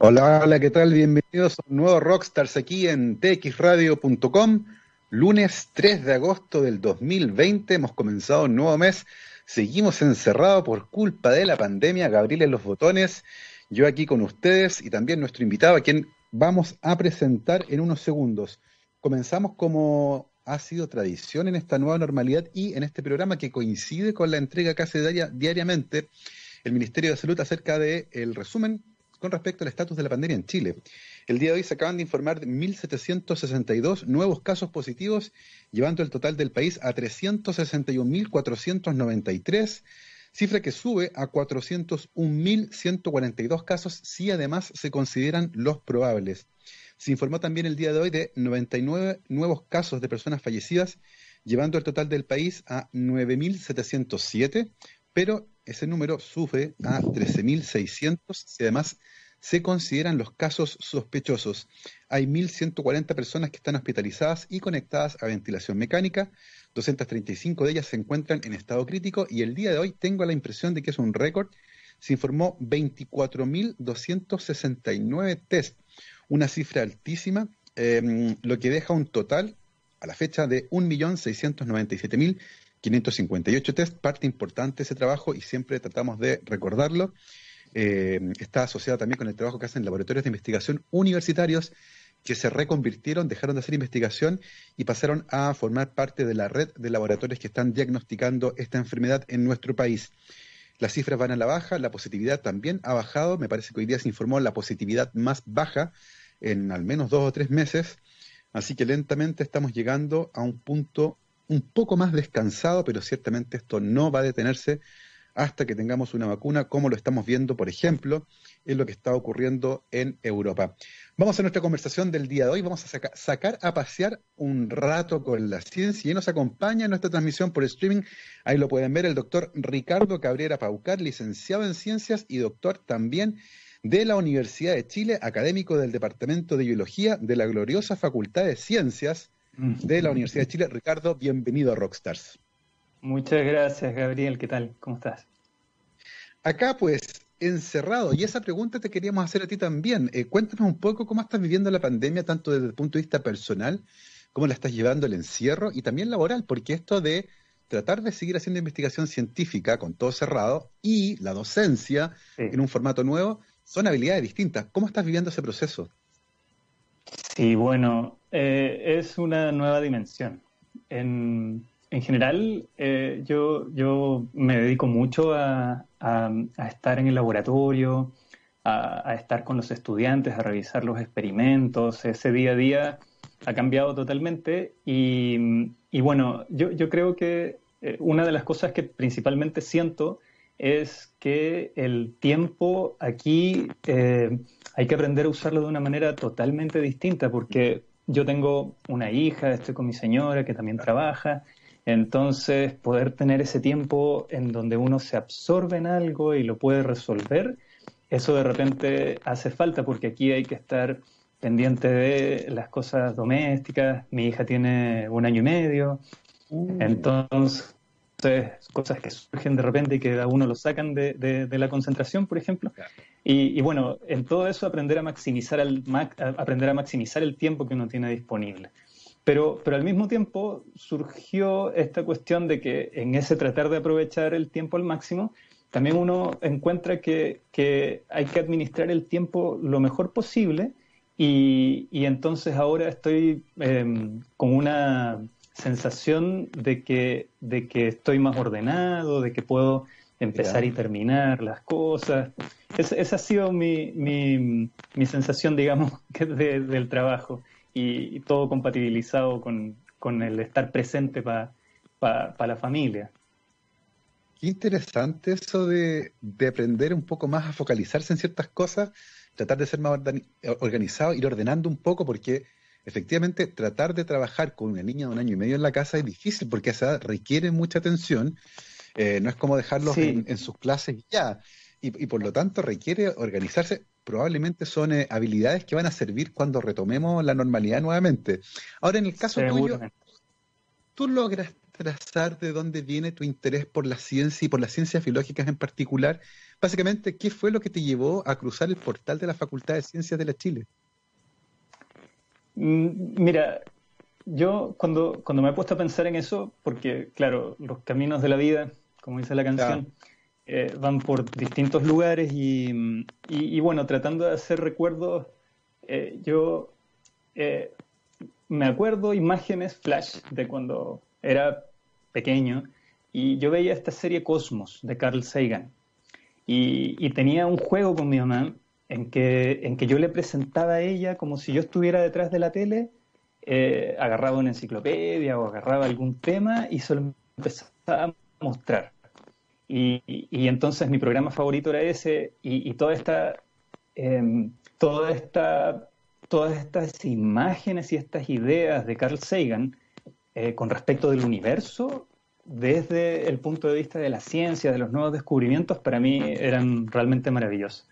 Hola, hola, ¿qué tal? Bienvenidos a un nuevo Rockstars aquí en txradio.com. Lunes 3 de agosto del 2020, hemos comenzado un nuevo mes. Seguimos encerrados por culpa de la pandemia. Gabriel en los botones, yo aquí con ustedes y también nuestro invitado, a quien vamos a presentar en unos segundos. Comenzamos como ha sido tradición en esta nueva normalidad y en este programa que coincide con la entrega que hace diariamente el Ministerio de Salud acerca del el resumen con respecto al estatus de la pandemia en Chile. El día de hoy se acaban de informar de 1.762 nuevos casos positivos, llevando el total del país a 361.493, cifra que sube a 401.142 casos si además se consideran los probables. Se informó también el día de hoy de 99 nuevos casos de personas fallecidas, llevando el total del país a 9.707, pero ese número sube a 13.600 si además se consideran los casos sospechosos. Hay 1.140 personas que están hospitalizadas y conectadas a ventilación mecánica. 235 de ellas se encuentran en estado crítico y el día de hoy tengo la impresión de que es un récord. Se informó 24.269 test, una cifra altísima, em, lo que deja un total a la fecha de 1.697.000 558 test, parte importante ese trabajo y siempre tratamos de recordarlo. Eh, está asociado también con el trabajo que hacen laboratorios de investigación universitarios que se reconvirtieron, dejaron de hacer investigación y pasaron a formar parte de la red de laboratorios que están diagnosticando esta enfermedad en nuestro país. Las cifras van a la baja, la positividad también ha bajado, me parece que hoy día se informó la positividad más baja en al menos dos o tres meses, así que lentamente estamos llegando a un punto un poco más descansado, pero ciertamente esto no va a detenerse hasta que tengamos una vacuna, como lo estamos viendo, por ejemplo, en lo que está ocurriendo en Europa. Vamos a nuestra conversación del día de hoy, vamos a sacar a pasear un rato con la ciencia y nos acompaña en nuestra transmisión por streaming, ahí lo pueden ver, el doctor Ricardo Cabrera Paucar, licenciado en ciencias y doctor también de la Universidad de Chile, académico del Departamento de Biología de la gloriosa Facultad de Ciencias de la Universidad de Chile. Ricardo, bienvenido a Rockstars. Muchas gracias, Gabriel. ¿Qué tal? ¿Cómo estás? Acá, pues, encerrado. Y esa pregunta te queríamos hacer a ti también. Eh, cuéntanos un poco cómo estás viviendo la pandemia, tanto desde el punto de vista personal, cómo la estás llevando el encierro y también laboral, porque esto de tratar de seguir haciendo investigación científica con todo cerrado y la docencia en un formato nuevo son habilidades distintas. ¿Cómo estás viviendo ese proceso? Sí, bueno, eh, es una nueva dimensión. En, general, eh, yo, yo me dedico mucho a, estar en el laboratorio, a, estar con los estudiantes, a revisar los experimentos. Ese día a día ha cambiado totalmente y, bueno, yo, yo, creo que eh, una de las cosas que principalmente siento es que el tiempo aquí hay que aprender a usarlo de una manera totalmente distinta, porque yo tengo una hija, estoy con mi señora que también trabaja, entonces poder tener ese tiempo en donde uno se absorbe en algo y lo puede resolver, eso de repente hace falta, porque aquí hay que estar pendiente de las cosas domésticas, mi hija tiene un año y medio, uh. Entonces cosas que surgen de repente y que a uno lo sacan de, la concentración, por ejemplo. Y, bueno, en todo eso aprender a maximizar el, aprender a maximizar el tiempo que uno tiene disponible. Pero, pero al mismo tiempo surgió esta cuestión de que en ese tratar de aprovechar el tiempo al máximo, también uno encuentra que, que hay que administrar el tiempo lo mejor posible y, y entonces ahora estoy em, con una sensación de que, de que estoy más ordenado, de que puedo empezar y terminar las cosas. esa ha sido mi, mi, mi sensación, digamos, del trabajo y, todo compatibilizado con, con, el estar presente para la familia. Qué interesante eso de, de, aprender un poco más a focalizarse en ciertas cosas, tratar de ser más organizado, ir ordenando un poco, porque efectivamente tratar de trabajar con una niña de un año y medio en la casa es difícil porque esa requiere mucha atención. Eh, no es como dejarlos en, sus clases ya. Y, por lo tanto requiere organizarse. Probablemente son eh, habilidades que van a servir cuando retomemos la normalidad nuevamente. Ahora, en el caso tuyo, ¿tú logras trazar de dónde viene tu interés por la ciencia y por las ciencias biológicas en particular? básicamente, ¿qué fue lo que te llevó a cruzar el portal de la Facultad de Ciencias de la Chile? Mm, mira, yo cuando, cuando me he puesto a pensar en eso, porque claro, los caminos de la vida, como dice la canción, eh, van por distintos lugares y, bueno, tratando de hacer recuerdos, eh, yo eh, me acuerdo imágenes flash de cuando era pequeño y yo veía esta serie Cosmos de Carl Sagan. Y, tenía un juego con mi mamá en que, en que yo le presentaba a ella como si yo estuviera detrás de la tele, eh, agarraba una enciclopedia o agarraba algún tema y solo empezaba a mostrar. Y, y, entonces mi programa favorito era ese y, toda esta, em, toda esta, todas estas imágenes y estas ideas de Carl Sagan eh, con respecto del universo desde el punto de vista de la ciencia, de los nuevos descubrimientos, para mí eran realmente maravillosos.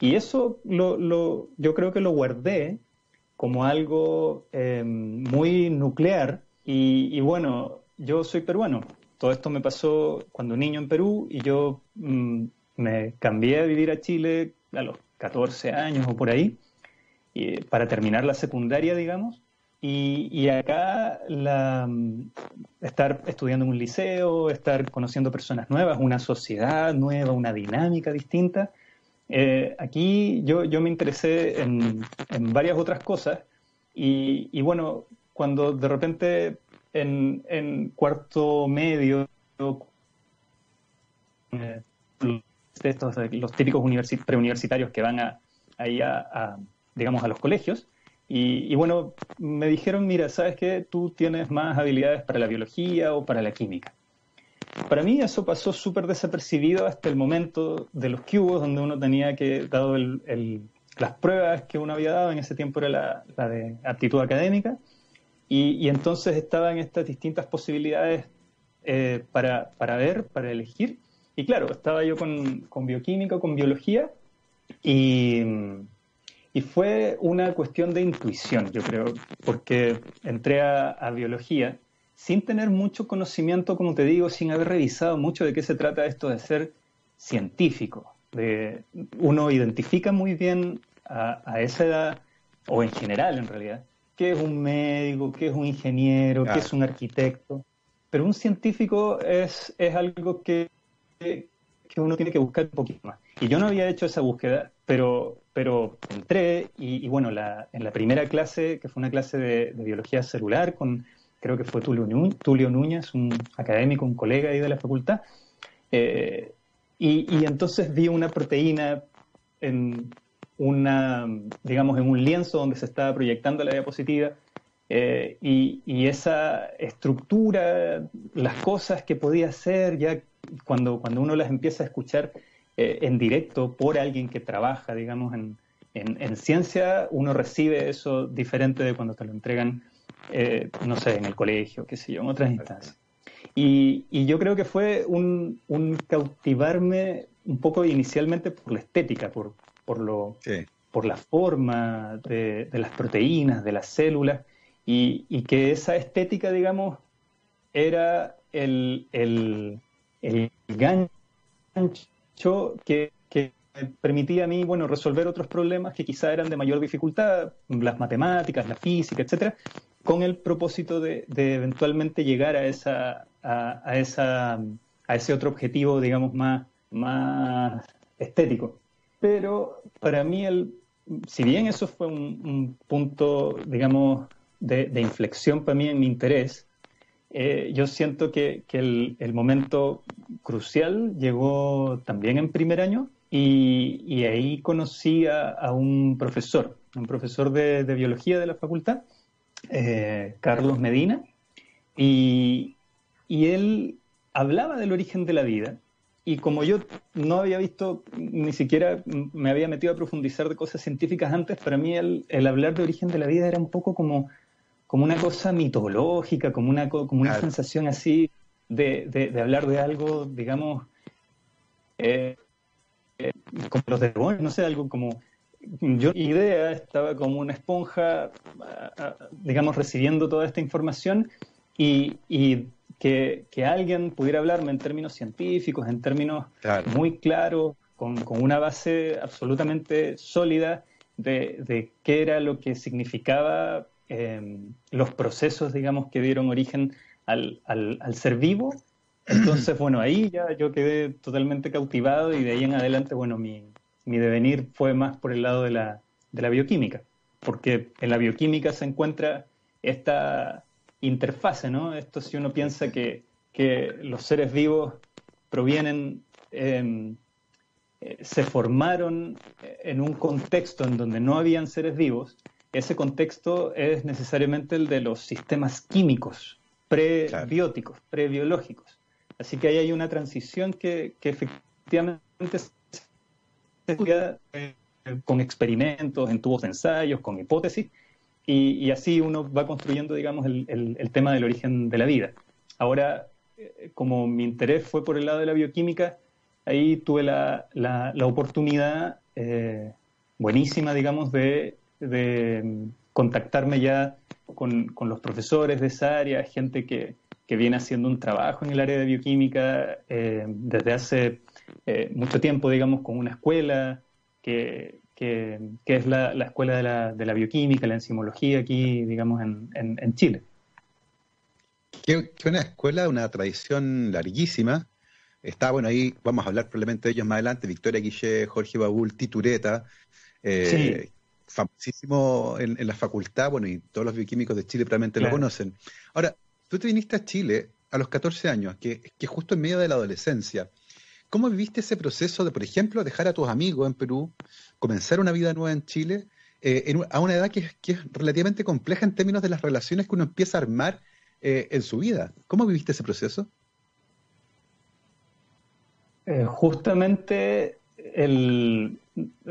Y eso lo, yo creo que lo guardé como algo eh, muy nuclear. Y, bueno, yo soy peruano. Todo esto me pasó cuando niño en Perú y yo mm, me cambié a vivir a Chile a los 14 años o por ahí, y, para terminar la secundaria, digamos. Y, acá la, estar estudiando en un liceo, estar conociendo personas nuevas, una sociedad nueva, una dinámica distinta. Eh, aquí yo, yo, me interesé en, varias otras cosas y, bueno, cuando de repente en, en cuarto medio, eh, estos, los típicos preuniversitarios que van a, ahí a, digamos, a los colegios, y, bueno, me dijeron, mira, ¿sabes qué? Tú tienes más habilidades para la biología o para la química. Para mí eso pasó súper desapercibido hasta el momento de los cubos, donde uno tenía que, dado el, las pruebas que uno había dado, en ese tiempo era la, de aptitud académica, y, entonces estaban estas distintas posibilidades eh, para, para, ver, para elegir. Y claro, estaba yo con, con bioquímica, con biología, y y fue una cuestión de intuición, yo creo, porque entré a, biología sin tener mucho conocimiento, como te digo, sin haber revisado mucho de qué se trata esto de ser científico. De, uno identifica muy bien a, esa edad, o en general en realidad, qué es un médico, qué es un ingeniero, qué es un arquitecto. Pero un científico es, es algo que, que uno tiene que buscar un poquito más. Y yo no había hecho esa búsqueda, pero, pero entré y, bueno, la, en la primera clase, que fue una clase de, biología celular, con creo que fue Tulio, Núñez, un académico, un colega ahí de la facultad, eh, y, entonces vi una proteína en una, digamos, en un lienzo donde se estaba proyectando la diapositiva, eh, y, esa estructura, las cosas que podía hacer, ya cuando, cuando uno las empieza a escuchar, eh, en directo por alguien que trabaja, digamos, en, en, ciencia, uno recibe eso diferente de cuando te lo entregan, eh, no sé, en el colegio, qué sé yo, en otras instancias. Y, y yo creo que fue un, un, cautivarme un poco inicialmente por la estética, por, por, lo, por la forma de, de, las proteínas, de las células, y, y, que esa estética, digamos, era el, el, el gancho que, me permitía a mí, bueno, resolver otros problemas que quizá eran de mayor dificultad, las matemáticas, la física, etcétera, con el propósito de, eventualmente llegar a esa, a, ese otro objetivo, digamos, más, más estético. Pero para mí, el, si bien eso fue un, punto, digamos, de, inflexión para mí en mi interés, eh, yo siento que, el, momento crucial llegó también en primer año y, ahí conocí a, un profesor, un profesor de, biología de la facultad, eh, Carlos Medina, y, él hablaba del origen de la vida. Y como yo no había visto, ni siquiera me había metido a profundizar de cosas científicas antes, para mí el hablar de origen de la vida era un poco como como una cosa mitológica, como una, como una sensación así de, de, hablar de algo, digamos, eh, eh, como los demonios, no sé, algo como... Yo idea estaba como una esponja, digamos, recibiendo toda esta información y, y que, que, alguien pudiera hablarme en términos científicos, en términos muy claros, con, una base absolutamente sólida de, qué era lo que significaba em, los procesos, digamos, que dieron origen al, ser vivo. Entonces, bueno, ahí ya yo quedé totalmente cautivado y de ahí en adelante, bueno, mi, devenir fue más por el lado de la, de la bioquímica, porque en la bioquímica se encuentra esta interfase, ¿no? Esto si uno piensa que, los seres vivos provienen, em, eh, se formaron en un contexto en donde no habían seres vivos, ese contexto es necesariamente el de los sistemas químicos, prebióticos, prebiológicos. Así que ahí hay una transición que, efectivamente se estudia eh, con experimentos, en tubos de ensayos, con hipótesis, y, así uno va construyendo, digamos, el, tema del origen de la vida. Ahora, eh, como mi interés fue por el lado de la bioquímica, ahí tuve la, oportunidad eh, buenísima, digamos, de, contactarme ya con, los profesores de esa área, gente que, viene haciendo un trabajo en el área de bioquímica eh, desde hace mucho tiempo, digamos, con una escuela que, que, es la, escuela de la, de la, bioquímica, la enzimología aquí, digamos, en, en, Chile. Que, una escuela, una tradición larguísima. Está, bueno, ahí vamos a hablar probablemente de ellos más adelante, Victoria Guille, Jorge Baúl, Titureta, eh, famosísimo en, la facultad, bueno, y todos los bioquímicos de Chile probablemente lo conocen. Ahora, tú te viniste a Chile a los 14 años, que, que justo en medio de la adolescencia. ¿Cómo viviste ese proceso de, por ejemplo, dejar a tus amigos en Perú, comenzar una vida nueva en Chile, eh, a una edad que, es relativamente compleja en términos de las relaciones que uno empieza a armar eh, en su vida? ¿Cómo viviste ese proceso? Eh, justamente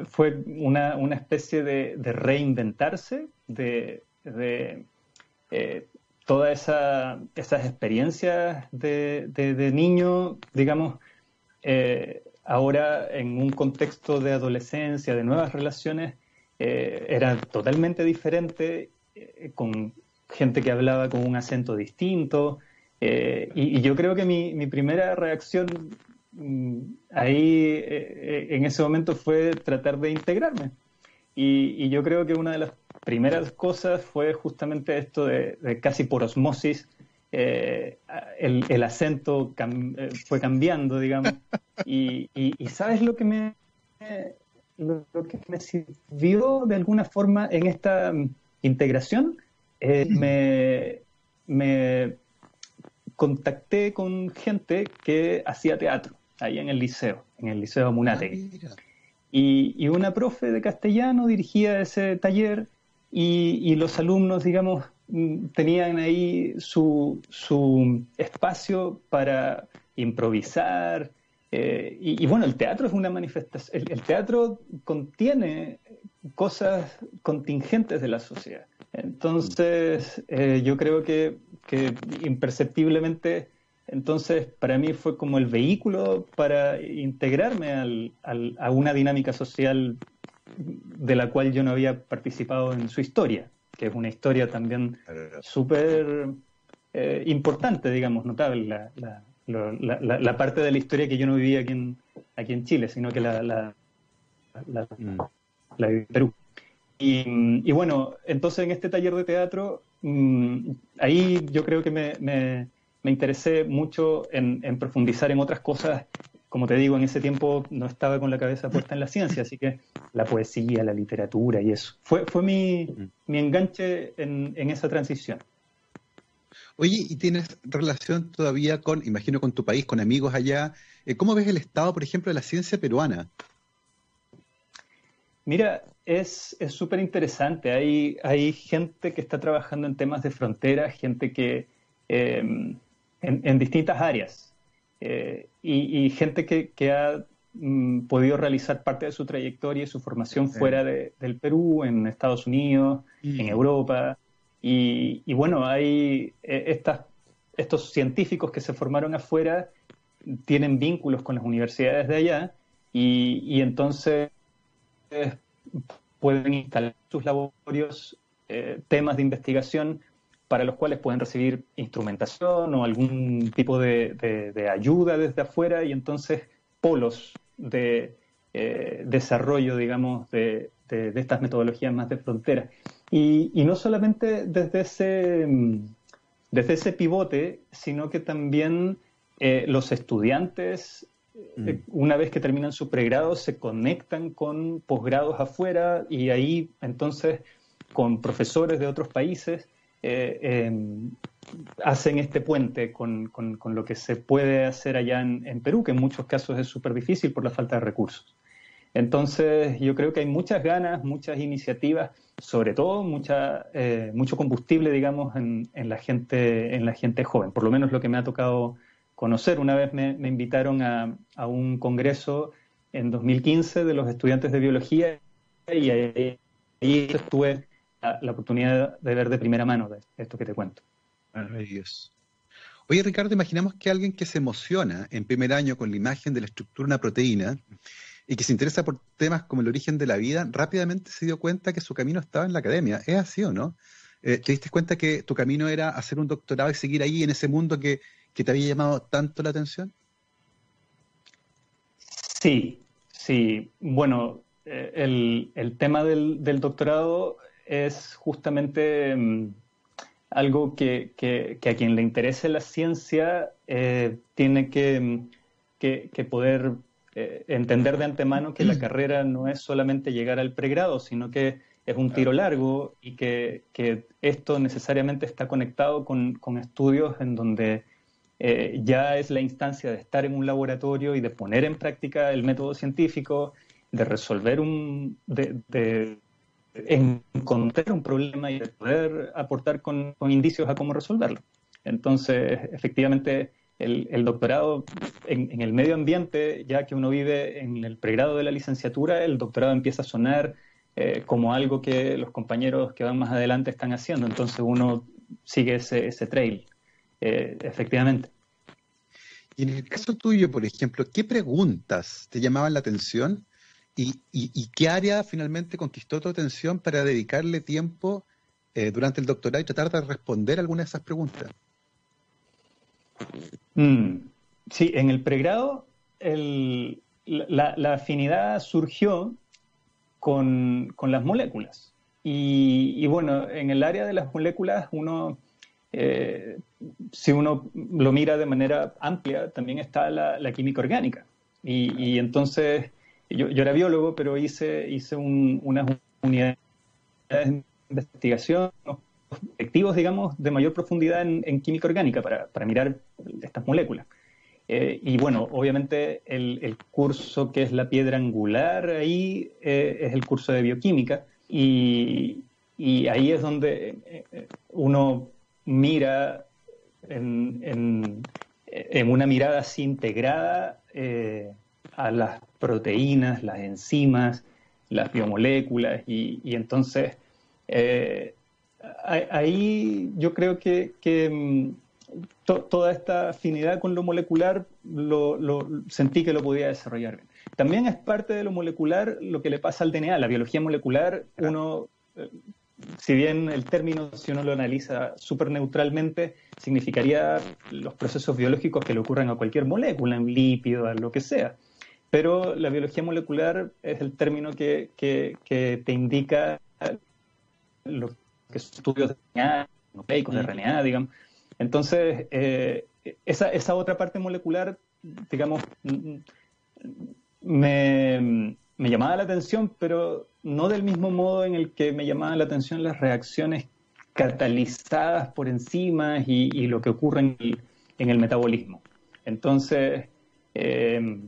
fue una, especie de, reinventarse de, todas esas experiencias de, niño, digamos, eh, ahora en un contexto de adolescencia, de nuevas relaciones, eh, era totalmente diferente, eh, con gente que hablaba con un acento distinto. Y, yo creo que mi, primera reacción mm, ahí en ese momento fue tratar de integrarme. Y, yo creo que una de las primeras cosas fue justamente esto de casi por osmosis eh, el, acento eh, fue cambiando, digamos. Y, ¿sabes lo que me lo, que me sirvió de alguna forma en esta mm, integración? Eh, me, me contacté con gente que hacía teatro ahí en el liceo, en el liceo Munate. Ah, y, y, una profe de castellano dirigía ese taller y, y los alumnos, digamos, tenían ahí su, su espacio para improvisar. Eh, y, bueno, el teatro es una manifestación, el, teatro contiene cosas contingentes de la sociedad. Entonces, eh, yo creo que, que, imperceptiblemente, entonces para mí fue como el vehículo para integrarme al, al, a una dinámica social de la cual yo no había participado en su historia que es una historia también súper eh, importante, digamos, notable, la, la, la, parte de la historia que yo no vivía aquí en, aquí en Chile, sino que la, la, mm. viví en Perú. Y, bueno, entonces en este taller de teatro, mm, ahí yo creo que me, me, me interesé mucho en, en, profundizar en otras cosas como te digo, en ese tiempo no estaba con la cabeza puesta en la ciencia, así que la poesía, la literatura y eso. Fue, fue mi, mi enganche en, esa transición. Oye, ¿y tienes relación todavía con, imagino, con tu país, con amigos allá? Eh, ¿Cómo ves el estado, por ejemplo, de la ciencia peruana? Mira, es súper interesante. Hay, hay gente que está trabajando en temas de frontera, gente que eh, en, en distintas áreas eh, y, gente que, ha mm, podido realizar parte de su trayectoria y su formación fuera del Perú, en Estados Unidos, en Europa. Y, bueno, hay eh, estas, estos científicos que se formaron afuera tienen vínculos con las universidades de allá y, entonces pueden instalar sus laboratorios eh, temas de investigación para los cuales pueden recibir instrumentación o algún tipo de, ayuda desde afuera y entonces polos de, desarrollo, digamos, de, estas metodologías más de frontera. Y, y, no solamente desde ese, desde ese pivote, sino que también los estudiantes Mm. Eh, una vez que terminan su pregrado, se conectan con posgrados afuera y ahí entonces con profesores de otros países eh, hacen este puente con, lo que se puede hacer allá en, Perú, que en muchos casos es súper difícil por la falta de recursos. Entonces, yo creo que hay muchas ganas, muchas iniciativas, sobre todo mucha, eh, mucho combustible, digamos, en, la gente, en la gente joven, por lo menos lo que me ha tocado conocer. Una vez me, invitaron a, un congreso en 2015 de los estudiantes de biología y ahí, tuve la, oportunidad de ver de primera mano de esto que te cuento. Maravilloso. Oye, Ricardo, imaginamos que alguien que se emociona en primer año con la imagen de la estructura de una proteína y que se interesa por temas como el origen de la vida, rápidamente se dio cuenta que su camino estaba en la academia. ¿Es así o no? Eh, ¿Te diste cuenta que tu camino era hacer un doctorado y seguir ahí en ese mundo que que te había llamado tanto la atención? Sí, sí. Bueno, eh, el, tema del, doctorado es justamente mm, algo que, a quien le interese la ciencia eh, tiene que, mm, poder eh, entender de antemano que la carrera no es solamente llegar al pregrado, sino que es un tiro largo y que, esto necesariamente está conectado con, con estudios en donde eh, ya es la instancia de estar en un laboratorio y de poner en práctica el método científico, de resolver un, de, encontrar un problema y de poder aportar con, indicios a cómo resolverlo. Entonces, efectivamente, el, doctorado en, el medio ambiente, ya que uno vive en el pregrado de la licenciatura, el doctorado empieza a sonar eh, como algo que los compañeros que van más adelante están haciendo. Entonces uno sigue ese, ese trail. Eh, efectivamente. Y en el caso tuyo, por ejemplo, ¿qué preguntas te llamaban la atención y, qué área finalmente conquistó tu atención para dedicarle tiempo eh, durante el doctorado y tratar de responder algunas de esas preguntas? Mm, sí, en el pregrado la, afinidad surgió con, las moléculas. Y, y, bueno, en el área de las moléculas eh, si uno lo mira de manera amplia, también está la, química orgánica. Y, entonces, yo, era biólogo, pero hice, hice unas unidades de investigación, objetivos, digamos, de mayor profundidad en, química orgánica para, mirar estas moléculas. Eh, y bueno, obviamente el, curso que es la piedra angular ahí eh, es el curso de bioquímica y, y ahí es donde uno mira en, una mirada así integrada eh, a las proteínas, las enzimas, las biomoléculas, y, entonces eh, ahí yo creo que, mm, toda esta afinidad con lo molecular lo, sentí que lo podía desarrollar bien. También es parte de lo molecular lo que le pasa al DNA, la biología molecular, uno eh, si bien el término, si uno lo analiza súper neutralmente, significaría los procesos biológicos que le ocurren a cualquier molécula, un lípido, a lo que sea. Pero la biología molecular es el término que, te indica los estudios de RNA, nucleicos de RNA, digamos. Entonces, eh, esa, esa otra parte molecular, digamos, me, me llamaba la atención, pero no del mismo modo en el que me llamaban la atención las reacciones catalizadas por enzimas y, lo que ocurre en el, metabolismo. Entonces, eh,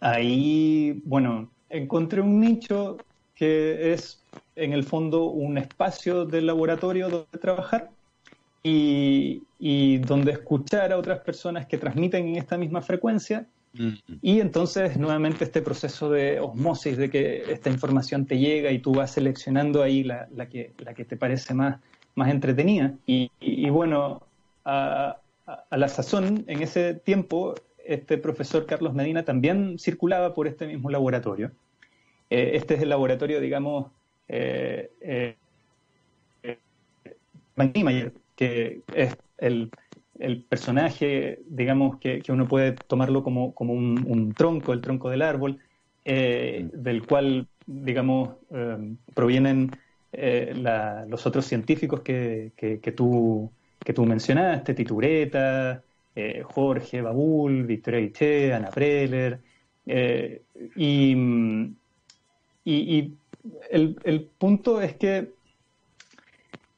ahí, bueno, encontré un nicho que es en el fondo un espacio del laboratorio donde trabajar y, y donde escuchar a otras personas que transmiten en esta misma frecuencia y entonces nuevamente este proceso de osmosis, de que esta información te llega y tú vas seleccionando ahí la, que, la que te parece más, más entretenida. Y, bueno, a, la sazón, en ese tiempo, este profesor Carlos Medina también circulaba por este mismo laboratorio. Eh, este es el laboratorio, digamos, eh, eh, que es el el personaje, digamos, que, uno puede tomarlo como, un, tronco, el tronco del árbol, mm. del cual, digamos, provienen los otros científicos que, que, tú, que tú mencionaste, Titureta, Jorge Babul, Victoria Guiché, Ana Preller, y, y, el, punto es que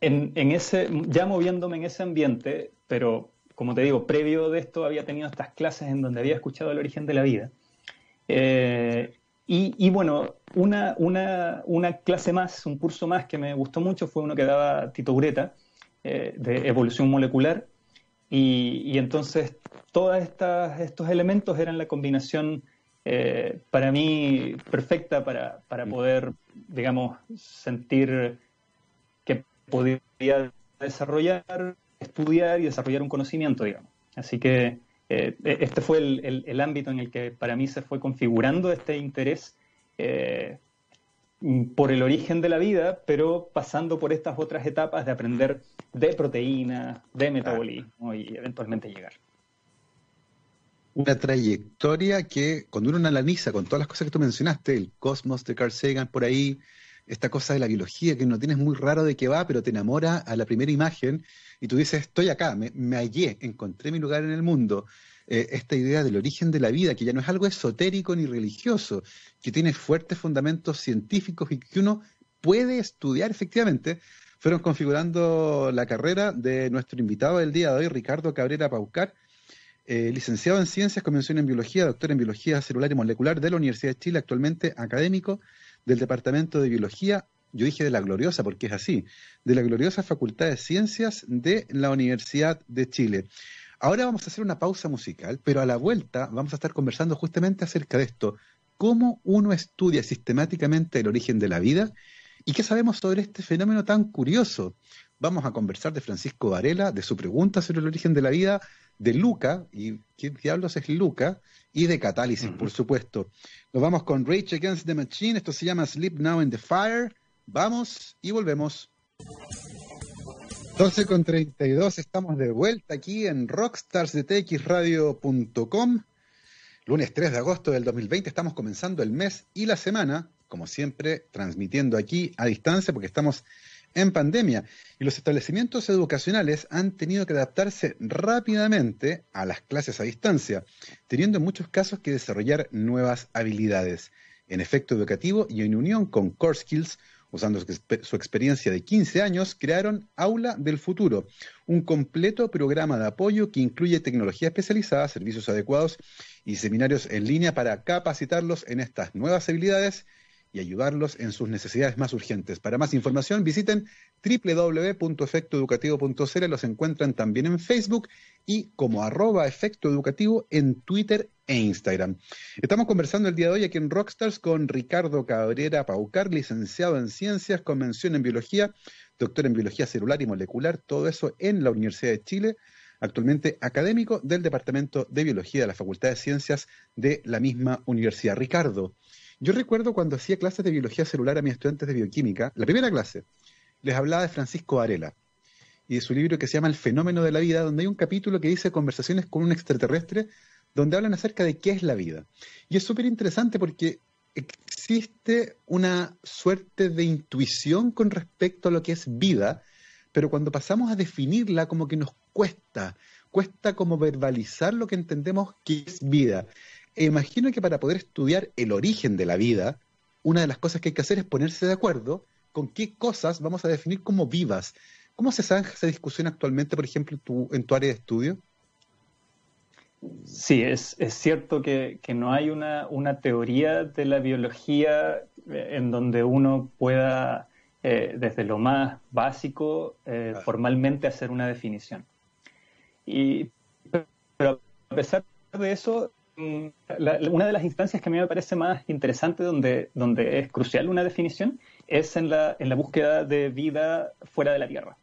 en, ese, ya moviéndome en ese ambiente, pero como te digo, previo de esto había tenido estas clases en donde había escuchado el origen de la vida. Eh, y, bueno, una, una, clase más, un curso más que me gustó mucho fue uno que daba Tito Ureta, eh, de evolución molecular. Y, entonces todos estos elementos eran la combinación eh, para mí perfecta para, para poder, digamos, sentir podía desarrollar, estudiar y desarrollar un conocimiento, digamos. Así que eh, e-, este fue el, ámbito en el que para mí se fue configurando este interés eh, por el origen de la vida, pero pasando por estas otras etapas de aprender de proteínas, de metabolismo y eventualmente llegar. Una trayectoria que cuando uno analiza con todas las cosas que tú mencionaste, el cosmos de Carl Sagan por ahí, esta cosa de la biología que no tienes muy raro de qué va, pero te enamora a la primera imagen y tú dices, estoy acá, me, hallé, encontré mi lugar en el mundo. Eh, esta idea del origen de la vida, que ya no es algo esotérico ni religioso, que tiene fuertes fundamentos científicos y que uno puede estudiar efectivamente, fueron configurando la carrera de nuestro invitado del día de hoy, Ricardo Cabrera Paucar, eh, licenciado en Ciencias, convención en Biología, doctor en Biología Celular y Molecular de la Universidad de Chile, actualmente académico del Departamento de Biología, yo dije de la gloriosa porque es así, de la gloriosa Facultad de Ciencias de la Universidad de Chile. Ahora vamos a hacer una pausa musical, pero a la vuelta vamos a estar conversando justamente acerca de esto, cómo uno estudia sistemáticamente el origen de la vida y qué sabemos sobre este fenómeno tan curioso. Vamos a conversar de Francisco Varela, de su pregunta sobre el origen de la vida, de Luca, y qué diablos es Luca, y de Catálisis, por supuesto. Nos vamos con Rage Against the Machine, esto se llama Sleep Now in the Fire. Vamos y volvemos. 12 con 32, estamos de vuelta aquí en rockstarsdetxradio.com. Lunes 3 de agosto del 2020, estamos comenzando el mes y la semana, como siempre, transmitiendo aquí a distancia porque estamos en pandemia y los establecimientos educacionales han tenido que adaptarse rápidamente a las clases a distancia, teniendo en muchos casos que desarrollar nuevas habilidades. En efecto educativo y en unión con Core Skills, usando su experiencia de 15 años, crearon Aula del Futuro, un completo programa de apoyo que incluye tecnología especializada, servicios adecuados y seminarios en línea para capacitarlos en estas nuevas habilidades y ayudarlos en sus necesidades más urgentes. Para más información visiten www.efectoeducativo.cl, los encuentran también en Facebook y como arroba efecto educativo en Twitter e Instagram. Estamos conversando el día de hoy aquí en Rockstars con Ricardo Cabrera Paucar, licenciado en Ciencias, con mención en Biología, doctor en Biología Celular y Molecular, todo eso en la Universidad de Chile actualmente académico del Departamento de Biología de la Facultad de Ciencias de la misma universidad. Ricardo, yo recuerdo cuando hacía clases de biología celular a mis estudiantes de bioquímica, la primera clase, les hablaba de Francisco Varela y de su libro que se llama El fenómeno de la vida, donde hay un capítulo que dice conversaciones con un extraterrestre, donde hablan acerca de qué es la vida. Y es súper interesante porque existe una suerte de intuición con respecto a lo que es vida, pero cuando pasamos a definirla como que nos cuesta, cuesta como verbalizar lo que entendemos que es vida. E imagino que para poder estudiar el origen de la vida, una de las cosas que hay que hacer es ponerse de acuerdo con qué cosas vamos a definir como vivas. ¿Cómo se zanja esa discusión actualmente, por ejemplo, en tu, área de estudio? Sí, es, cierto que, no hay una, teoría de la biología eh, en donde uno pueda, eh, desde lo más básico, eh, formalmente hacer una definición. Y, pero a pesar de eso, una de las instancias que a mí me parece más interesante donde, donde es crucial una definición es en la, en la búsqueda de vida fuera de la Tierra.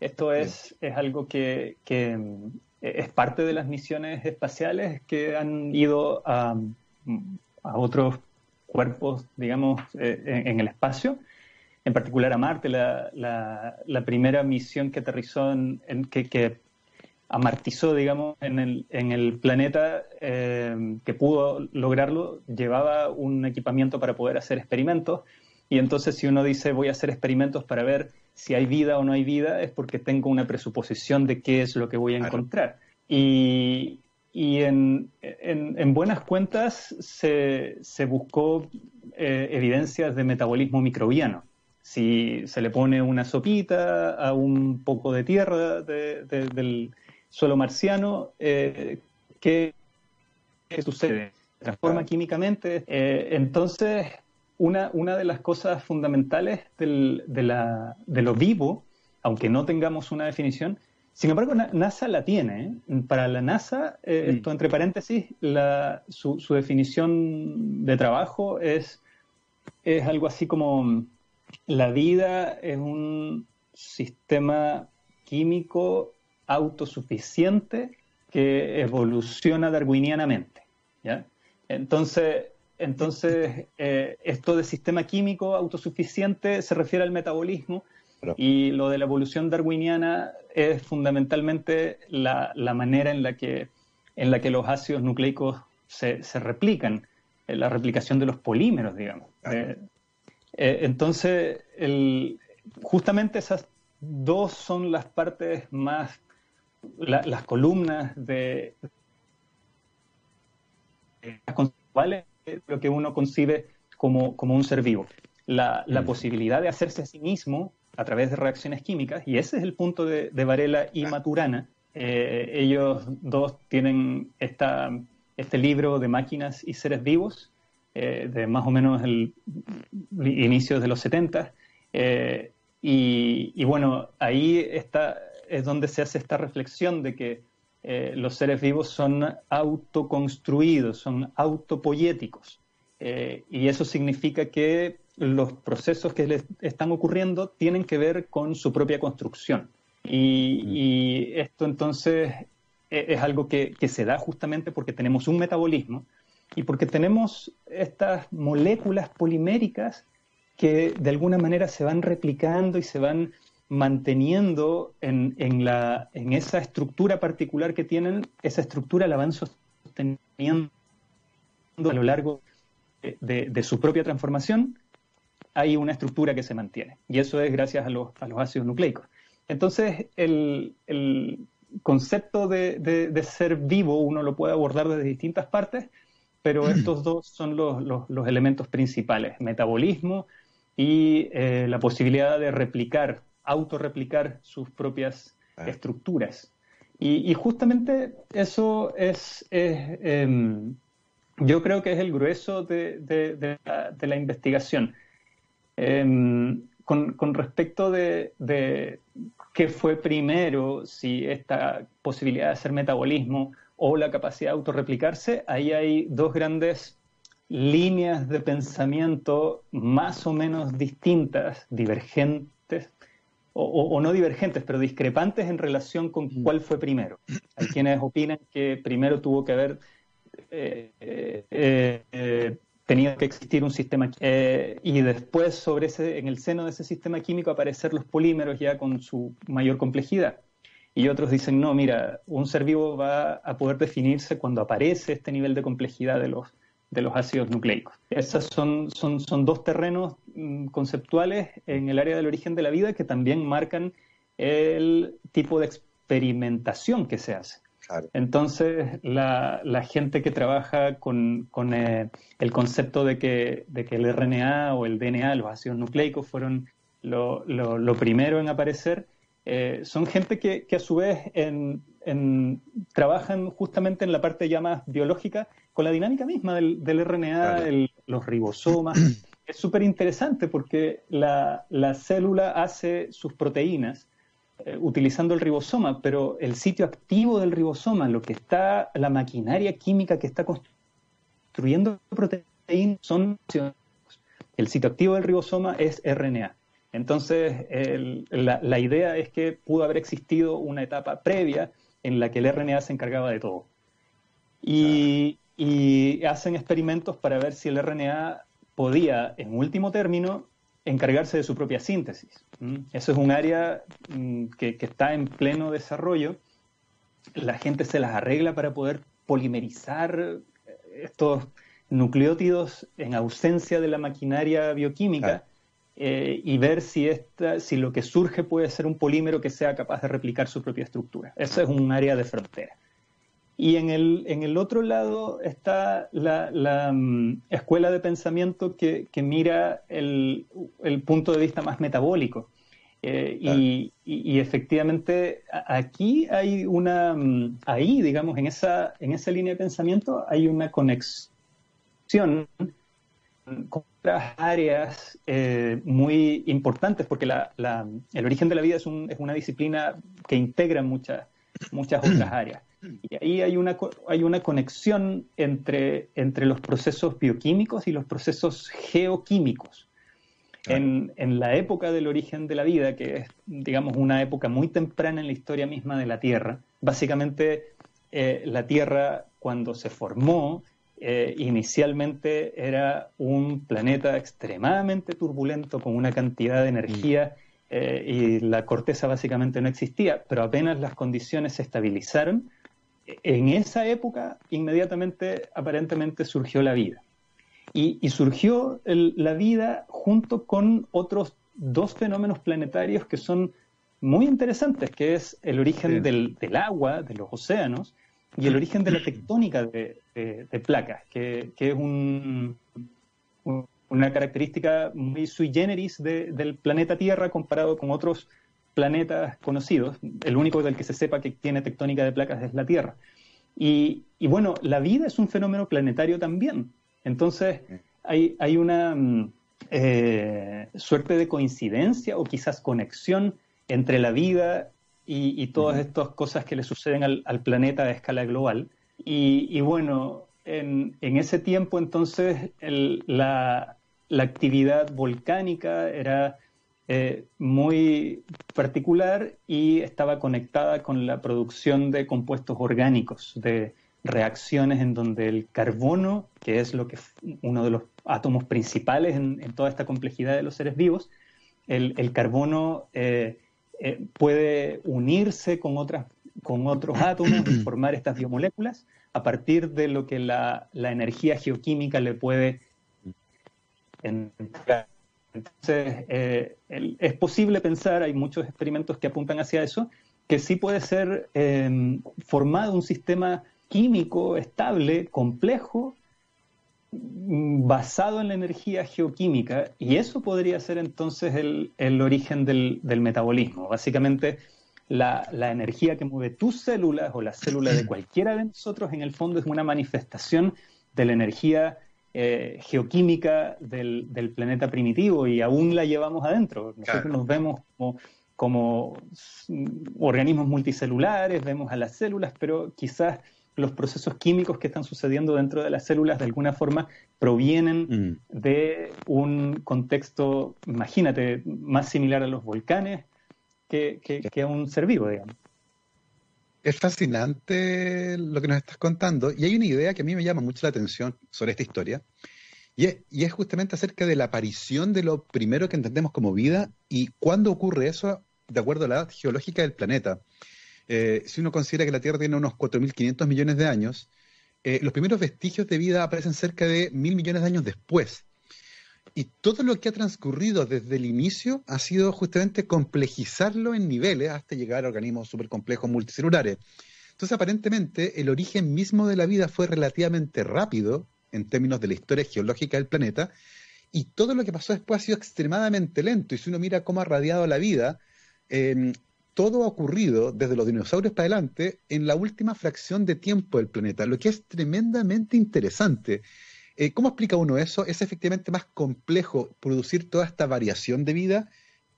Esto es, es algo que, que, mm, es parte de las misiones espaciales que han ido a, a otros cuerpos, digamos, eh, en, el espacio, en particular a Marte. La, la, la primera misión que aterrizó, en, que, que amartizó, digamos, en el, en el planeta eh, que pudo lograrlo, llevaba un equipamiento para poder hacer experimentos. Y entonces si uno dice voy a hacer experimentos para ver si hay vida o no hay vida, es porque tengo una presuposición de qué es lo que voy a encontrar. Y, y en, en, buenas cuentas se, se buscó eh, evidencias de metabolismo microbiano. Si se le pone una sopita a un poco de tierra del suelo marciano, eh, ¿qué, sucede? transforma químicamente. Eh, entonces, una, una de las cosas fundamentales del, de, la, de lo vivo, aunque no tengamos una definición, sin embargo, NASA la tiene. ¿eh? Para la NASA, eh, esto entre paréntesis, su, definición de trabajo es, es algo así como la vida es un sistema químico autosuficiente que evoluciona darwinianamente. Entonces, entonces eh, esto de sistema químico autosuficiente se refiere al metabolismo y lo de la evolución darwiniana es fundamentalmente la, manera en la, que, en la que los ácidos nucleicos se, replican, eh, la replicación de los polímeros, digamos. Eh, eh, entonces, justamente esas dos son las partes más, las columnas de lo que uno concibe como, un ser vivo. La, la, mm. posibilidad de hacerse a sí mismo a través de reacciones químicas, y ese es el punto de, Varela y Maturana. Eh, ellos dos tienen esta, este libro de máquinas y seres vivos, eh, de más o menos el inicio de los 70. Eh, y, bueno, ahí está, es donde se hace esta reflexión de que los seres vivos son autoconstruidos, son autopoyéticos. y eso significa que los procesos que les están ocurriendo tienen que ver con su propia construcción. Y, esto entonces e, es algo que, se da justamente porque tenemos un metabolismo y porque tenemos estas moléculas poliméricas que de alguna manera se van replicando y se van manteniendo en, la, en esa estructura particular que tienen, esa estructura la van sosteniendo a lo largo de su propia transformación hay una estructura que se mantiene. Y eso es gracias a los, ácidos nucleicos. Entonces, el, concepto de, ser vivo uno lo puede abordar desde distintas partes, pero estos dos son los, elementos principales, metabolismo y eh, la posibilidad de replicar, autorreplicar sus propias ah. estructuras. Y, justamente eso es, em, yo creo que es el grueso de la investigación Em, con, respecto de, qué fue primero, si esta posibilidad de hacer metabolismo o la capacidad de autorreplicarse, ahí hay dos grandes líneas de pensamiento más o menos distintas, divergentes, o, no divergentes, pero discrepantes en relación con cuál fue primero. Hay quienes opinan que primero tuvo que haber eh, eh, eh, tenía que existir un sistema eh, y después sobre ese, en el seno de ese sistema químico aparecer los polímeros ya con su mayor complejidad. Y otros dicen, no, mira, un ser vivo va a poder definirse cuando aparece este nivel de complejidad de los, de los ácidos nucleicos. Esos son, son, son dos terrenos mm, conceptuales en el área del origen de la vida que también marcan el tipo de experimentación que se hace. Entonces, la, gente que trabaja con, eh, el concepto de que, de que, el RNA o el DNA, los ácidos nucleicos, fueron lo, primero en aparecer, eh, son gente que, a su vez trabajan justamente en la parte ya más biológica con la dinámica misma del, RNA, los ribosomas. es súper interesante porque la, la célula hace sus proteínas eh, utilizando el ribosoma, pero el sitio activo del ribosoma, lo que está, la maquinaria química que está construyendo proteínas son el sitio activo del ribosoma es RNA. Entonces, la, idea es que pudo haber existido una etapa previa en la que el RNA se encargaba de todo. Y, y hacen experimentos para ver si el RNA podía, en último término, encargarse de su propia síntesis. Eso es un área mm, que, está en pleno desarrollo. La gente se las arregla para poder polimerizar estos nucleótidos en ausencia de la maquinaria bioquímica eh, y ver si, esta, si lo que surge puede ser un polímero que sea capaz de replicar su propia estructura. Eso es un área de frontera. Y en el, en el otro lado está la, mm, escuela de pensamiento que, mira el, punto de vista más metabólico. Eh, y, y, efectivamente aquí hay una, mm, ahí digamos, en esa, en esa línea de pensamiento hay una conexión con otras áreas eh, muy importantes, porque la, el origen de la vida es, un, es, una disciplina que integra muchas, muchas otras áreas. Y ahí hay una, hay una conexión entre, entre los procesos bioquímicos y los procesos geoquímicos. En, en, la época del origen de la vida, que es, digamos, una época muy temprana en la historia misma de la Tierra, básicamente eh, la Tierra cuando se formó eh, inicialmente era un planeta extremadamente turbulento con una cantidad de energía eh, y la corteza básicamente no existía, pero apenas las condiciones se estabilizaron, en esa época inmediatamente aparentemente surgió la vida. Y, surgió la vida junto con otros dos fenómenos planetarios que son muy interesantes, que es el origen del, del agua, de los océanos, y el origen de la tectónica de, placas, que, es una característica muy sui generis del planeta Tierra comparado con otros planetas conocidos. El único del que se sepa que tiene tectónica de placas es la Tierra. Y, bueno, la vida es un fenómeno planetario también. Entonces, hay, una mm, eh, suerte de coincidencia o quizás conexión entre la vida y, todas estas cosas que le suceden al, planeta a escala global. Y, bueno, en, ese tiempo entonces la, actividad volcánica era eh, muy particular y estaba conectada con la producción de compuestos orgánicos, de reacciones en donde el carbono, que es lo que uno de los átomos principales en, toda esta complejidad de los seres vivos, el, carbono eh, eh, puede unirse con, otras, con otros átomos y formar estas biomoléculas a partir de lo que la, energía geoquímica le puede entregar. Entonces, eh, es posible pensar, hay muchos experimentos que apuntan hacia eso, que sí puede ser eh, formado un sistema químico estable, complejo, basado en la energía geoquímica y eso podría ser entonces el, origen del, metabolismo. Básicamente, la, energía que mueve tus células o las células de cualquiera de nosotros en el fondo es una manifestación de la energía eh, geoquímica del, planeta primitivo y aún la llevamos adentro. Nosotros nos vemos como, como organismos multicelulares, vemos a las células, pero quizás los procesos químicos que están sucediendo dentro de las células de alguna forma provienen mm. de un contexto, imagínate, más similar a los volcanes que, a un ser vivo, digamos. Es fascinante lo que nos estás contando y hay una idea que a mí me llama mucho la atención sobre esta historia y es, y es justamente acerca de la aparición de lo primero que entendemos como vida y cuándo ocurre eso de acuerdo a la edad geológica del planeta. Eh, si uno considera que la Tierra tiene unos 4.500 millones de años, eh, los primeros vestigios de vida aparecen cerca de mil millones de años después. Y todo lo que ha transcurrido desde el inicio ha sido justamente complejizarlo en niveles hasta llegar a organismos complejos multicelulares. Entonces, aparentemente, el origen mismo de la vida fue relativamente rápido en términos de la historia geológica del planeta, y todo lo que pasó después ha sido extremadamente lento. Y si uno mira cómo ha radiado la vida, eh, todo ha ocurrido desde los dinosaurios para adelante en la última fracción de tiempo del planeta, lo que es tremendamente interesante. Eh, ¿Cómo explica uno eso? ¿Es efectivamente más complejo producir toda esta variación de vida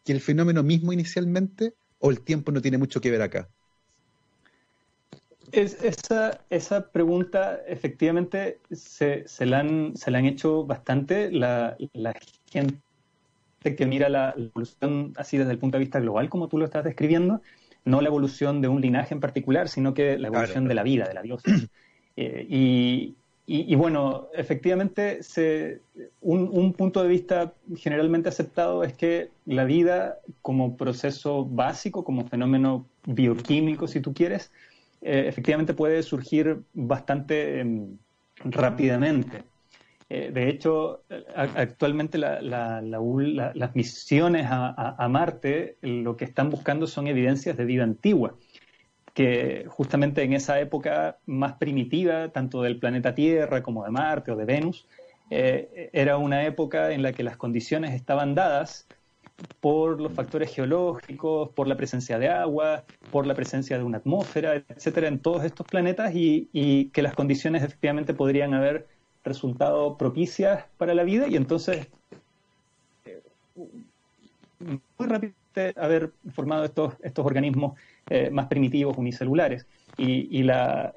que el fenómeno mismo inicialmente? ¿O el tiempo no tiene mucho que ver acá? esa, pregunta efectivamente se, la han, se, han, hecho bastante. La, la gente que mira la, evolución así desde el punto de vista global, como tú lo estás describiendo, no la evolución de un linaje en particular, sino que la evolución de la vida, de la diosa. Eh, y, bueno, efectivamente, se, un, punto de vista generalmente aceptado es que la vida como proceso básico, como fenómeno bioquímico, si tú quieres, efectivamente puede surgir bastante em, rápidamente. De hecho, actualmente las misiones a, Marte lo que están buscando son evidencias de vida antigua que justamente en esa época más primitiva, tanto del planeta Tierra como de Marte o de Venus, eh, era una época en la que las condiciones estaban dadas por los factores geológicos, por la presencia de agua, por la presencia de una atmósfera, etcétera, en todos estos planetas y, que las condiciones efectivamente podrían haber resultado propicias para la vida y entonces eh, muy rápido haber formado estos, estos organismos eh, más primitivos, unicelulares. Y,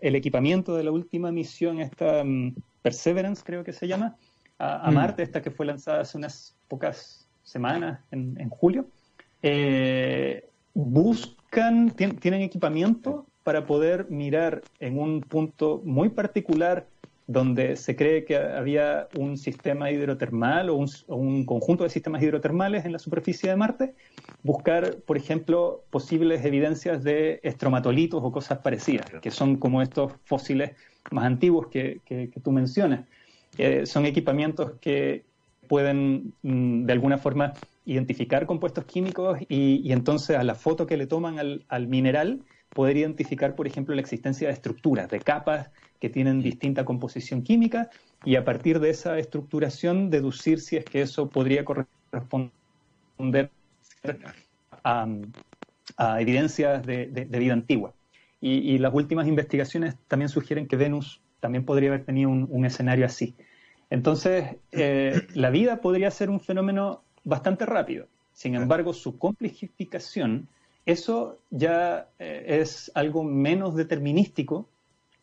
el equipamiento de la última misión, esta mm, Perseverance creo que se llama, a, mm. Marte, esta que fue lanzada hace unas pocas semanas, en, julio, eh, buscan, tienen equipamiento para poder mirar en un punto muy particular donde se cree que había un sistema hidrotermal o un, conjunto de sistemas hidrotermales en la superficie de Marte, buscar, por ejemplo, posibles evidencias de estromatolitos o cosas parecidas, que son como estos fósiles más antiguos que, tú mencionas. Eh, son equipamientos que pueden, mm, de alguna forma, identificar compuestos químicos y, entonces a la foto que le toman al, al mineral poder identificar, por ejemplo, la existencia de estructuras, de capas que tienen distinta composición química y a partir de esa estructuración deducir si es que eso podría corresponder a, evidencias de, vida antigua. Y, las últimas investigaciones también sugieren que Venus también podría haber tenido un, escenario así. Entonces, eh, la vida podría ser un fenómeno bastante rápido. Sin embargo, su complejificación, eso ya eh, es algo menos determinístico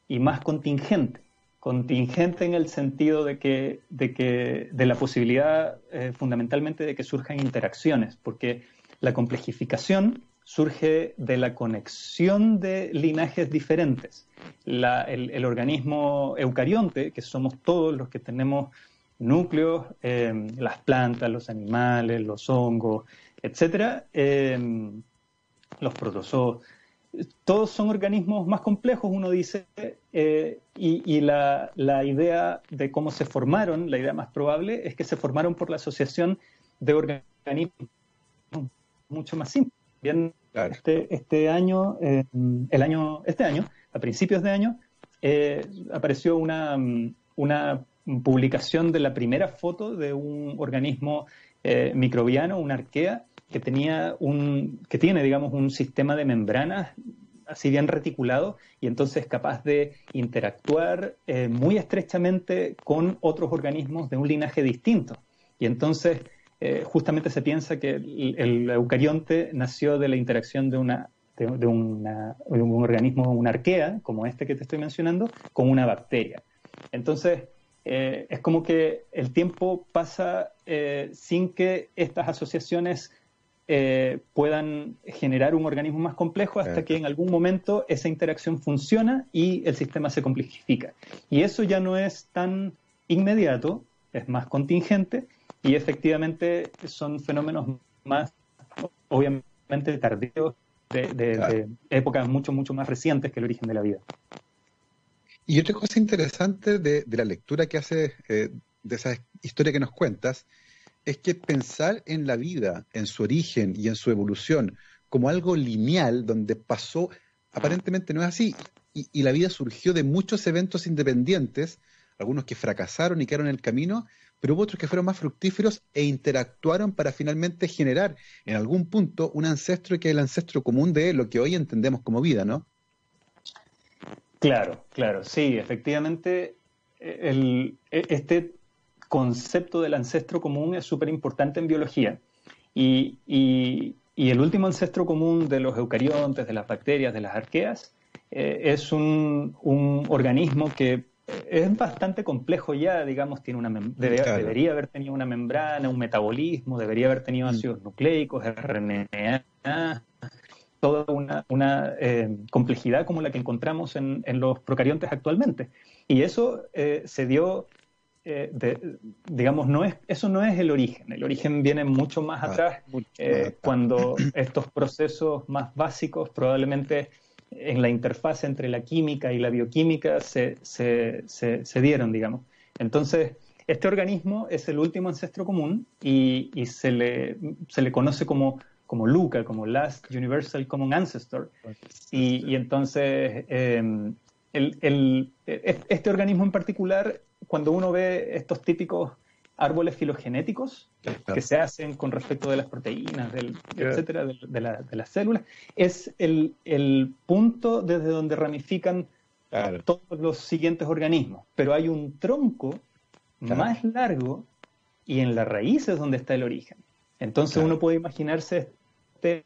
y más contingente. Contingente en el sentido de que, de, que, de la posibilidad eh, fundamentalmente de que surjan interacciones, porque la complejificación surge de la conexión de linajes diferentes. el, organismo eucarionte, que somos todos los que tenemos núcleos, eh, las plantas, los animales, los hongos, etcétera, eh, los protozoos, todos son organismos más complejos, uno dice, eh, y, la, idea de cómo se formaron, la idea más probable es que se formaron por la asociación de organismos mucho más simples. Bien, este, este, año, eh, el año, este año, a principios de año, eh, apareció una, una publicación de la primera foto de un organismo microbiano, una arquea, que tenía un, que tiene, digamos, un sistema de membranas así bien reticulado y entonces capaz de interactuar eh, muy estrechamente con otros organismos de un linaje distinto. Y entonces eh, justamente se piensa que el, eucarionte nació de la interacción de, una, de, una, un organismo, una arquea, como este que te estoy mencionando, con una bacteria. Entonces, eh, es como que el tiempo pasa sin que estas asociaciones eh, puedan generar un organismo más complejo hasta que en algún momento esa interacción funciona y el sistema se complejifica. Y eso ya no es tan inmediato, es más contingente y efectivamente son fenómenos más, obviamente, tardíos de, épocas mucho, mucho más recientes que el origen de la vida. Y otra cosa interesante de, la lectura que hace eh, de esa historia que nos cuentas, es que pensar en la vida, en su origen y en su evolución, como algo lineal, donde pasó, aparentemente no es así, y, la vida surgió de muchos eventos independientes, algunos que fracasaron y quedaron en el camino, pero hubo otros que fueron más fructíferos e interactuaron para finalmente generar en algún punto un ancestro que es el ancestro común de lo que hoy entendemos como vida, ¿no? Claro, claro, sí, efectivamente, el, e, este concepto del ancestro común es súper importante en biología. Y, el último ancestro común de los eucariontes, de las bacterias, de las arqueas, eh, es un, organismo que es bastante complejo ya, digamos, tiene una debería haber tenido una membrana, un metabolismo, debería haber tenido mm. ácidos nucleicos, RNA, toda una, eh, complejidad como la que encontramos en, los procariontes actualmente. Y eso eh, se dio eh, digamos, no es, eso no es el origen. El origen viene mucho más atrás, eh, cuando estos procesos más básicos probablemente en la interfaz entre la química y la bioquímica se, se, dieron, digamos. Entonces, este organismo es el último ancestro común y, se, le, se le conoce como, como LUCA, como Last Universal Common Ancestor. Y, entonces, em, el, este organismo en particular, cuando uno ve estos típicos árboles filogenéticos que se hacen con respecto de las proteínas, del, etcétera, de, las células, es el, punto desde donde ramifican todos los siguientes organismos. Pero hay un tronco más largo y en la raíz es donde está el origen. Entonces uno puede imaginarse este,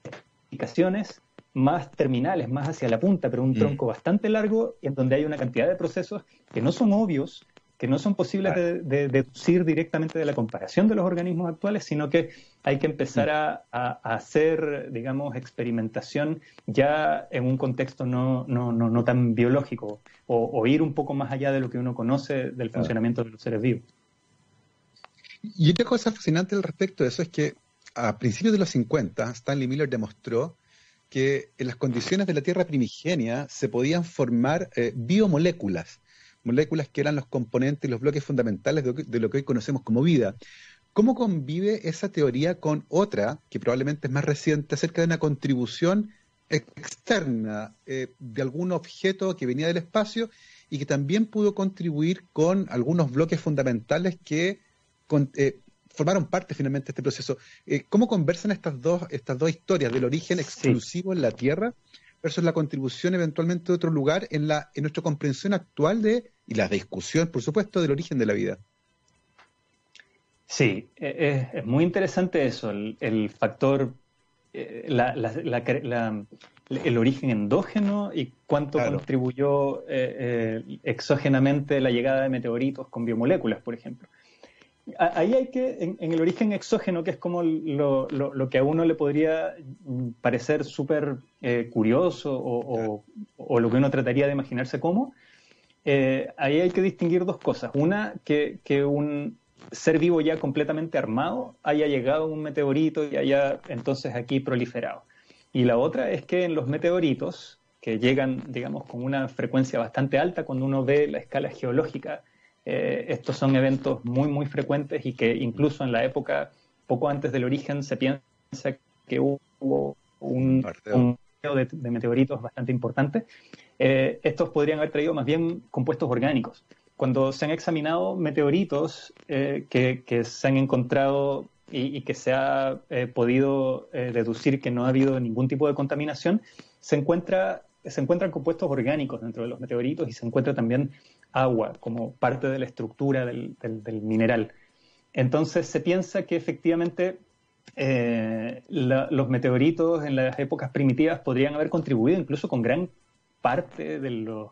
explicaciones más terminales, más hacia la punta, pero un mm. tronco bastante largo en donde hay una cantidad de procesos que no son obvios, que no son posibles de, deducir directamente de la comparación de los organismos actuales, sino que hay que empezar mm. a, hacer, digamos, experimentación ya en un contexto no, no, no, tan biológico o, ir un poco más allá de lo que uno conoce del funcionamiento de los seres vivos. Y otra cosa fascinante al respecto de eso es que a principios de los 50, Stanley Miller demostró que en las condiciones de la Tierra primigenia se podían formar eh, biomoléculas moléculas que eran los componentes los bloques fundamentales de, lo que hoy conocemos como vida. ¿Cómo convive esa teoría con otra, que probablemente es más reciente, acerca de una contribución externa eh, de algún objeto que venía del espacio y que también pudo contribuir con algunos bloques fundamentales que eh, formaron parte finalmente de este proceso? Eh, ¿Cómo conversan estas dos, estas dos historias del origen exclusivo en la Tierra versus la contribución eventualmente de otro lugar en, la, en nuestra comprensión actual de, y la discusión, por supuesto, del origen de la vida. Sí, e, es, muy interesante eso, el, factor, eh, el origen endógeno y cuánto contribuyó eh, eh, exógenamente la llegada de meteoritos con biomoléculas, por ejemplo. Ahí hay que, en, el origen exógeno, que es como lo, que a uno le podría parecer súper eh, curioso o, lo que uno trataría de imaginarse como, eh, ahí hay que distinguir dos cosas. Una, que, un ser vivo ya completamente armado haya llegado a un meteorito y haya entonces aquí proliferado. Y la otra es que en los meteoritos, que llegan, digamos, con una frecuencia bastante alta cuando uno ve la escala geológica eh, estos son eventos muy, muy frecuentes y que incluso en la época, poco antes del origen, se piensa que hubo un, un de, de, meteoritos bastante importante. Eh, estos podrían haber traído más bien compuestos orgánicos. Cuando se han examinado meteoritos eh, que, se han encontrado y, que se ha podido deducir que no ha habido ningún tipo de contaminación, se, encuentra, se encuentran compuestos orgánicos dentro de los meteoritos y se encuentra también agua como parte de la estructura del, mineral. Entonces se piensa que efectivamente eh, los meteoritos en las épocas primitivas podrían haber contribuido incluso con gran parte de, los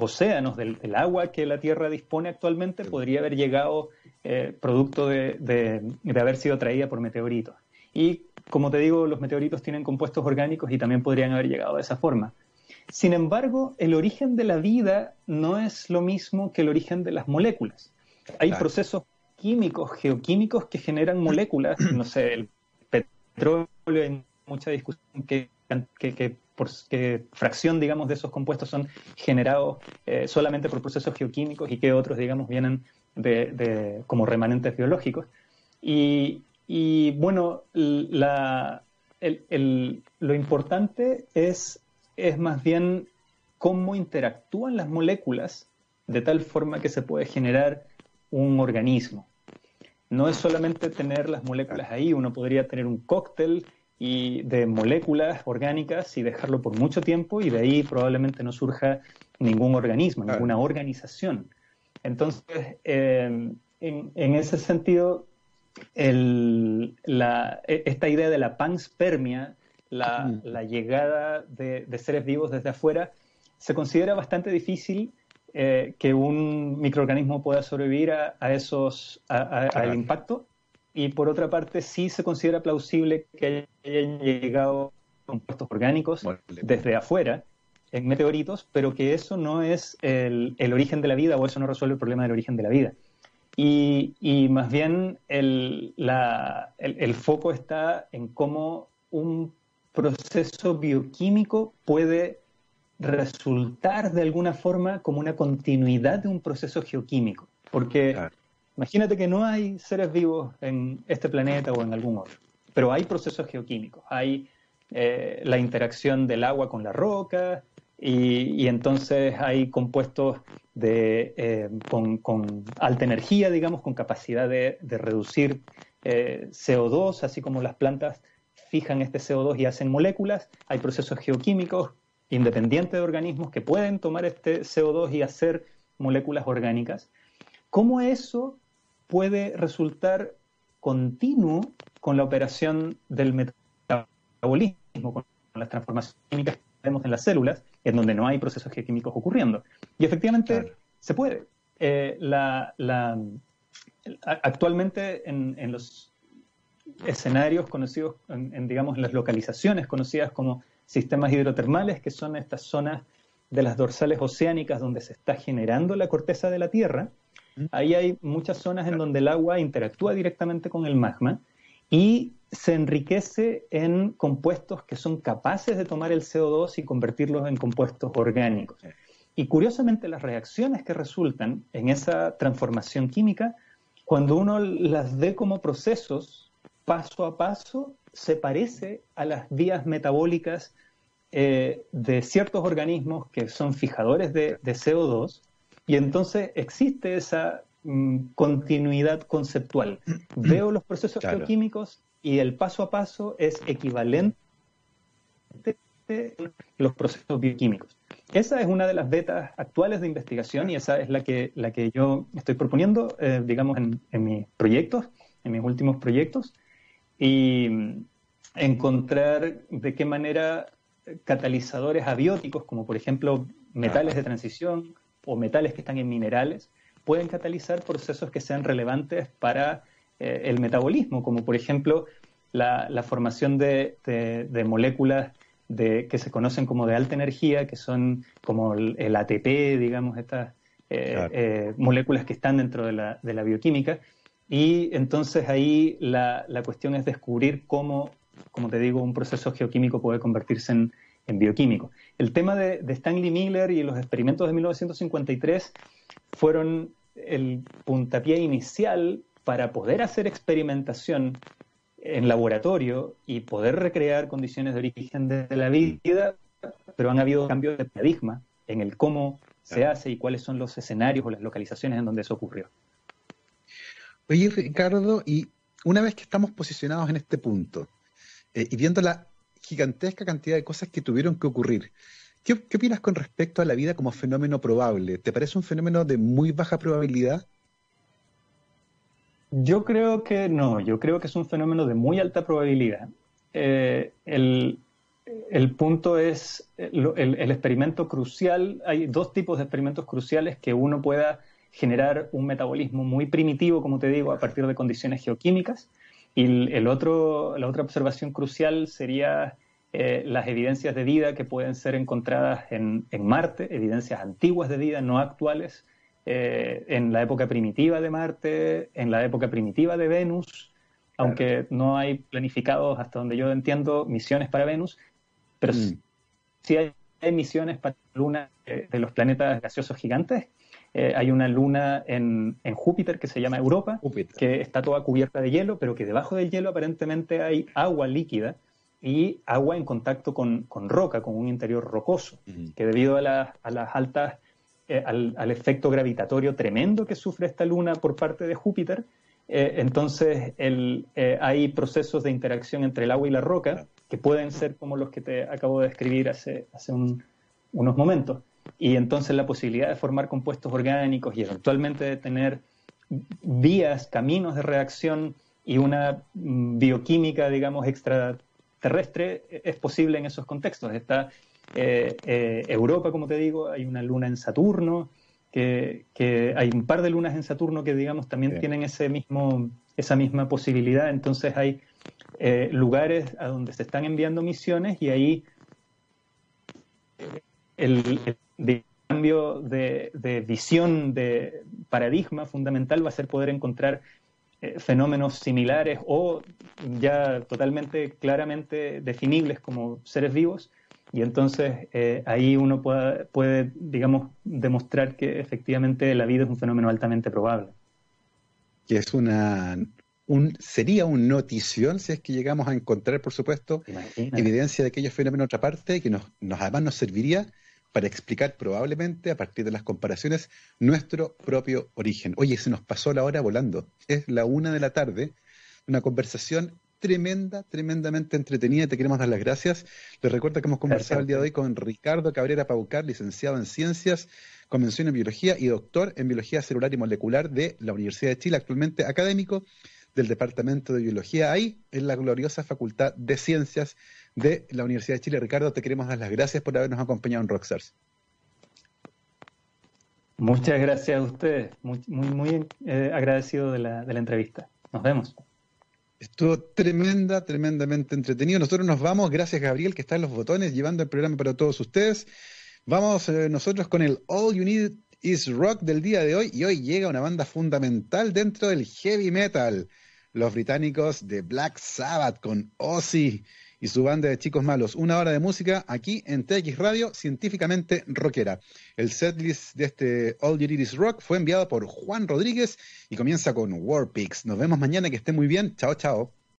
océanos, del, agua que la Tierra dispone actualmente, podría haber llegado eh, producto de, haber sido traída por meteoritos. Y como te digo, los meteoritos tienen compuestos orgánicos y también podrían haber llegado de esa forma. Sin embargo, el origen de la vida no es lo mismo que el origen de las moléculas. Hay procesos químicos, geoquímicos que generan moléculas, no sé, el petróleo, hay mucha discusión que, por qué fracción, digamos, de esos compuestos son generados eh, solamente por procesos geoquímicos y que otros, digamos, vienen de, como remanentes biológicos. Y, bueno, lo importante es es más bien cómo interactúan las moléculas de tal forma que se puede generar un organismo. No es solamente tener las moléculas ahí, uno podría tener un cóctel y de moléculas orgánicas y dejarlo por mucho tiempo y de ahí probablemente no surja ningún organismo, ninguna organización. Entonces, em, en, ese sentido, e, esta idea de la panspermia la, llegada de, seres vivos desde afuera, se considera bastante difícil eh, que un microorganismo pueda sobrevivir a, esos, al impacto. Y por otra parte, sí se considera plausible que hayan llegado compuestos orgánicos desde afuera en meteoritos, pero que eso no es el, origen de la vida o eso no resuelve el problema del origen de la vida. Y, más bien el, el, foco está en cómo un proceso bioquímico puede resultar de alguna forma como una continuidad de un proceso geoquímico. Porque imagínate que no hay seres vivos en este planeta o en algún otro, pero hay procesos geoquímicos. Hay eh, la interacción del agua con la roca y, entonces hay compuestos de, eh, con, alta energía, digamos, con capacidad de, reducir eh, CO2, así como las plantas fijan este CO2 y hacen moléculas. Hay procesos geoquímicos independientes de organismos que pueden tomar este CO2 y hacer moléculas orgánicas. ¿Cómo eso puede resultar continuo con la operación del metabolismo, con las transformaciones químicas que vemos en las células, en donde no hay procesos geoquímicos ocurriendo? Y efectivamente se puede. Eh, actualmente en, los escenarios conocidos, en, digamos, las localizaciones conocidas como sistemas hidrotermales, que son estas zonas de las dorsales oceánicas donde se está generando la corteza de la Tierra. Ahí hay muchas zonas en donde el agua interactúa directamente con el magma y se enriquece en compuestos que son capaces de tomar el CO2 y convertirlos en compuestos orgánicos. Y curiosamente las reacciones que resultan en esa transformación química, cuando uno las ve como procesos paso a paso, se parece a las vías metabólicas eh, de ciertos organismos que son fijadores de, CO2 y entonces existe esa mm, continuidad conceptual. Veo los procesos bioquímicos y el paso a paso es equivalente a los procesos bioquímicos. Esa es una de las betas actuales de investigación y esa es la que, la que yo estoy proponiendo, eh, digamos, en, en mis proyectos, en mis últimos proyectos y mm, encontrar de qué manera catalizadores abióticos, como por ejemplo metales de transición o metales que están en minerales, pueden catalizar procesos que sean relevantes para eh, el metabolismo, como por ejemplo la, formación de, moléculas de, que se conocen como de alta energía, que son como el, ATP, digamos, estas eh, eh, moléculas que están dentro de la, de la bioquímica y entonces ahí la, cuestión es descubrir cómo, como te digo, un proceso geoquímico puede convertirse en, bioquímico. El tema de, Stanley Miller y los experimentos de 1953 fueron el puntapié inicial para poder hacer experimentación en laboratorio y poder recrear condiciones de origen de la vida, pero han habido cambios de paradigma en el cómo se hace y cuáles son los escenarios o las localizaciones en donde eso ocurrió. Oye, Ricardo, y una vez que estamos posicionados en este punto eh, y viendo la gigantesca cantidad de cosas que tuvieron que ocurrir, ¿qué, opinas con respecto a la vida como fenómeno probable? ¿Te parece un fenómeno de muy baja probabilidad? Yo creo que no, yo creo que es un fenómeno de muy alta probabilidad. Eh, el, punto es el, el, experimento crucial, hay dos tipos de experimentos cruciales que uno pueda generar un metabolismo muy primitivo, como te digo, a partir de condiciones geoquímicas. Y el otro, la otra observación crucial sería eh, las evidencias de vida que pueden ser encontradas en, Marte, evidencias antiguas de vida, no actuales, eh, en la época primitiva de Marte, en la época primitiva de Venus, aunque no hay planificados, hasta donde yo entiendo, misiones para Venus, pero mm. sí hay, misiones para la Luna de los planetas gaseosos gigantes eh, hay una luna en, Júpiter que se llama Europa, que está toda cubierta de hielo, pero que debajo del hielo aparentemente hay agua líquida y agua en contacto con, roca, con un interior rocoso, que debido a, las altas, eh, al, efecto gravitatorio tremendo que sufre esta luna por parte de Júpiter, eh, entonces hay procesos de interacción entre el agua y la roca que pueden ser como los que te acabo de describir hace, hace unos momentos y entonces la posibilidad de formar compuestos orgánicos y eventualmente de tener vías, caminos de reacción y una mm, bioquímica, digamos, extraterrestre es posible en esos contextos. Está eh, eh, Europa, como te digo, hay una luna en Saturno, que, hay un par de lunas en Saturno que, digamos, también tienen ese mismo, esa misma posibilidad. Entonces hay eh, lugares a donde se están enviando misiones y ahí el de cambio de, visión, de paradigma fundamental va a ser poder encontrar eh, fenómenos similares o ya totalmente claramente definibles como seres vivos y entonces eh, ahí uno puede, puede, digamos, demostrar que efectivamente la vida es un fenómeno altamente probable. Que es una, un, sería un notición si es que llegamos a encontrar, por supuesto, evidencia de aquellos fenómenos en otra parte que nos, nos, además nos serviría para explicar probablemente, a partir de las comparaciones, nuestro propio origen. Oye, se nos pasó la hora volando. Es la una de la tarde, una conversación tremenda, tremendamente entretenida. Te queremos dar las gracias. Les recuerdo que hemos conversado el día de hoy con Ricardo Cabrera Paucar, licenciado en Ciencias, Convención en Biología y doctor en Biología Celular y Molecular de la Universidad de Chile, actualmente académico del Departamento de Biología, ahí en la gloriosa Facultad de Ciencias de la Universidad de Chile. Ricardo, te queremos dar las gracias por habernos acompañado en Rockstars. Muchas gracias a ustedes, muy, muy, muy eh, agradecido de la, de la entrevista. Nos vemos. Estuvo tremenda, tremendamente entretenido. Nosotros nos vamos, gracias Gabriel, que está en los botones, llevando el programa para todos ustedes. Vamos eh, nosotros con el All You Need Is Rock del día de hoy y hoy llega una banda fundamental dentro del heavy metal. Los británicos de Black Sabbath con Ozzy y su banda de chicos malos. Una hora de música aquí en TX Radio, científicamente rockera. El setlist de este All You Need Is Rock fue enviado por Juan Rodríguez y comienza con Warpix. Nos vemos mañana, que esté muy bien. Chao, chao.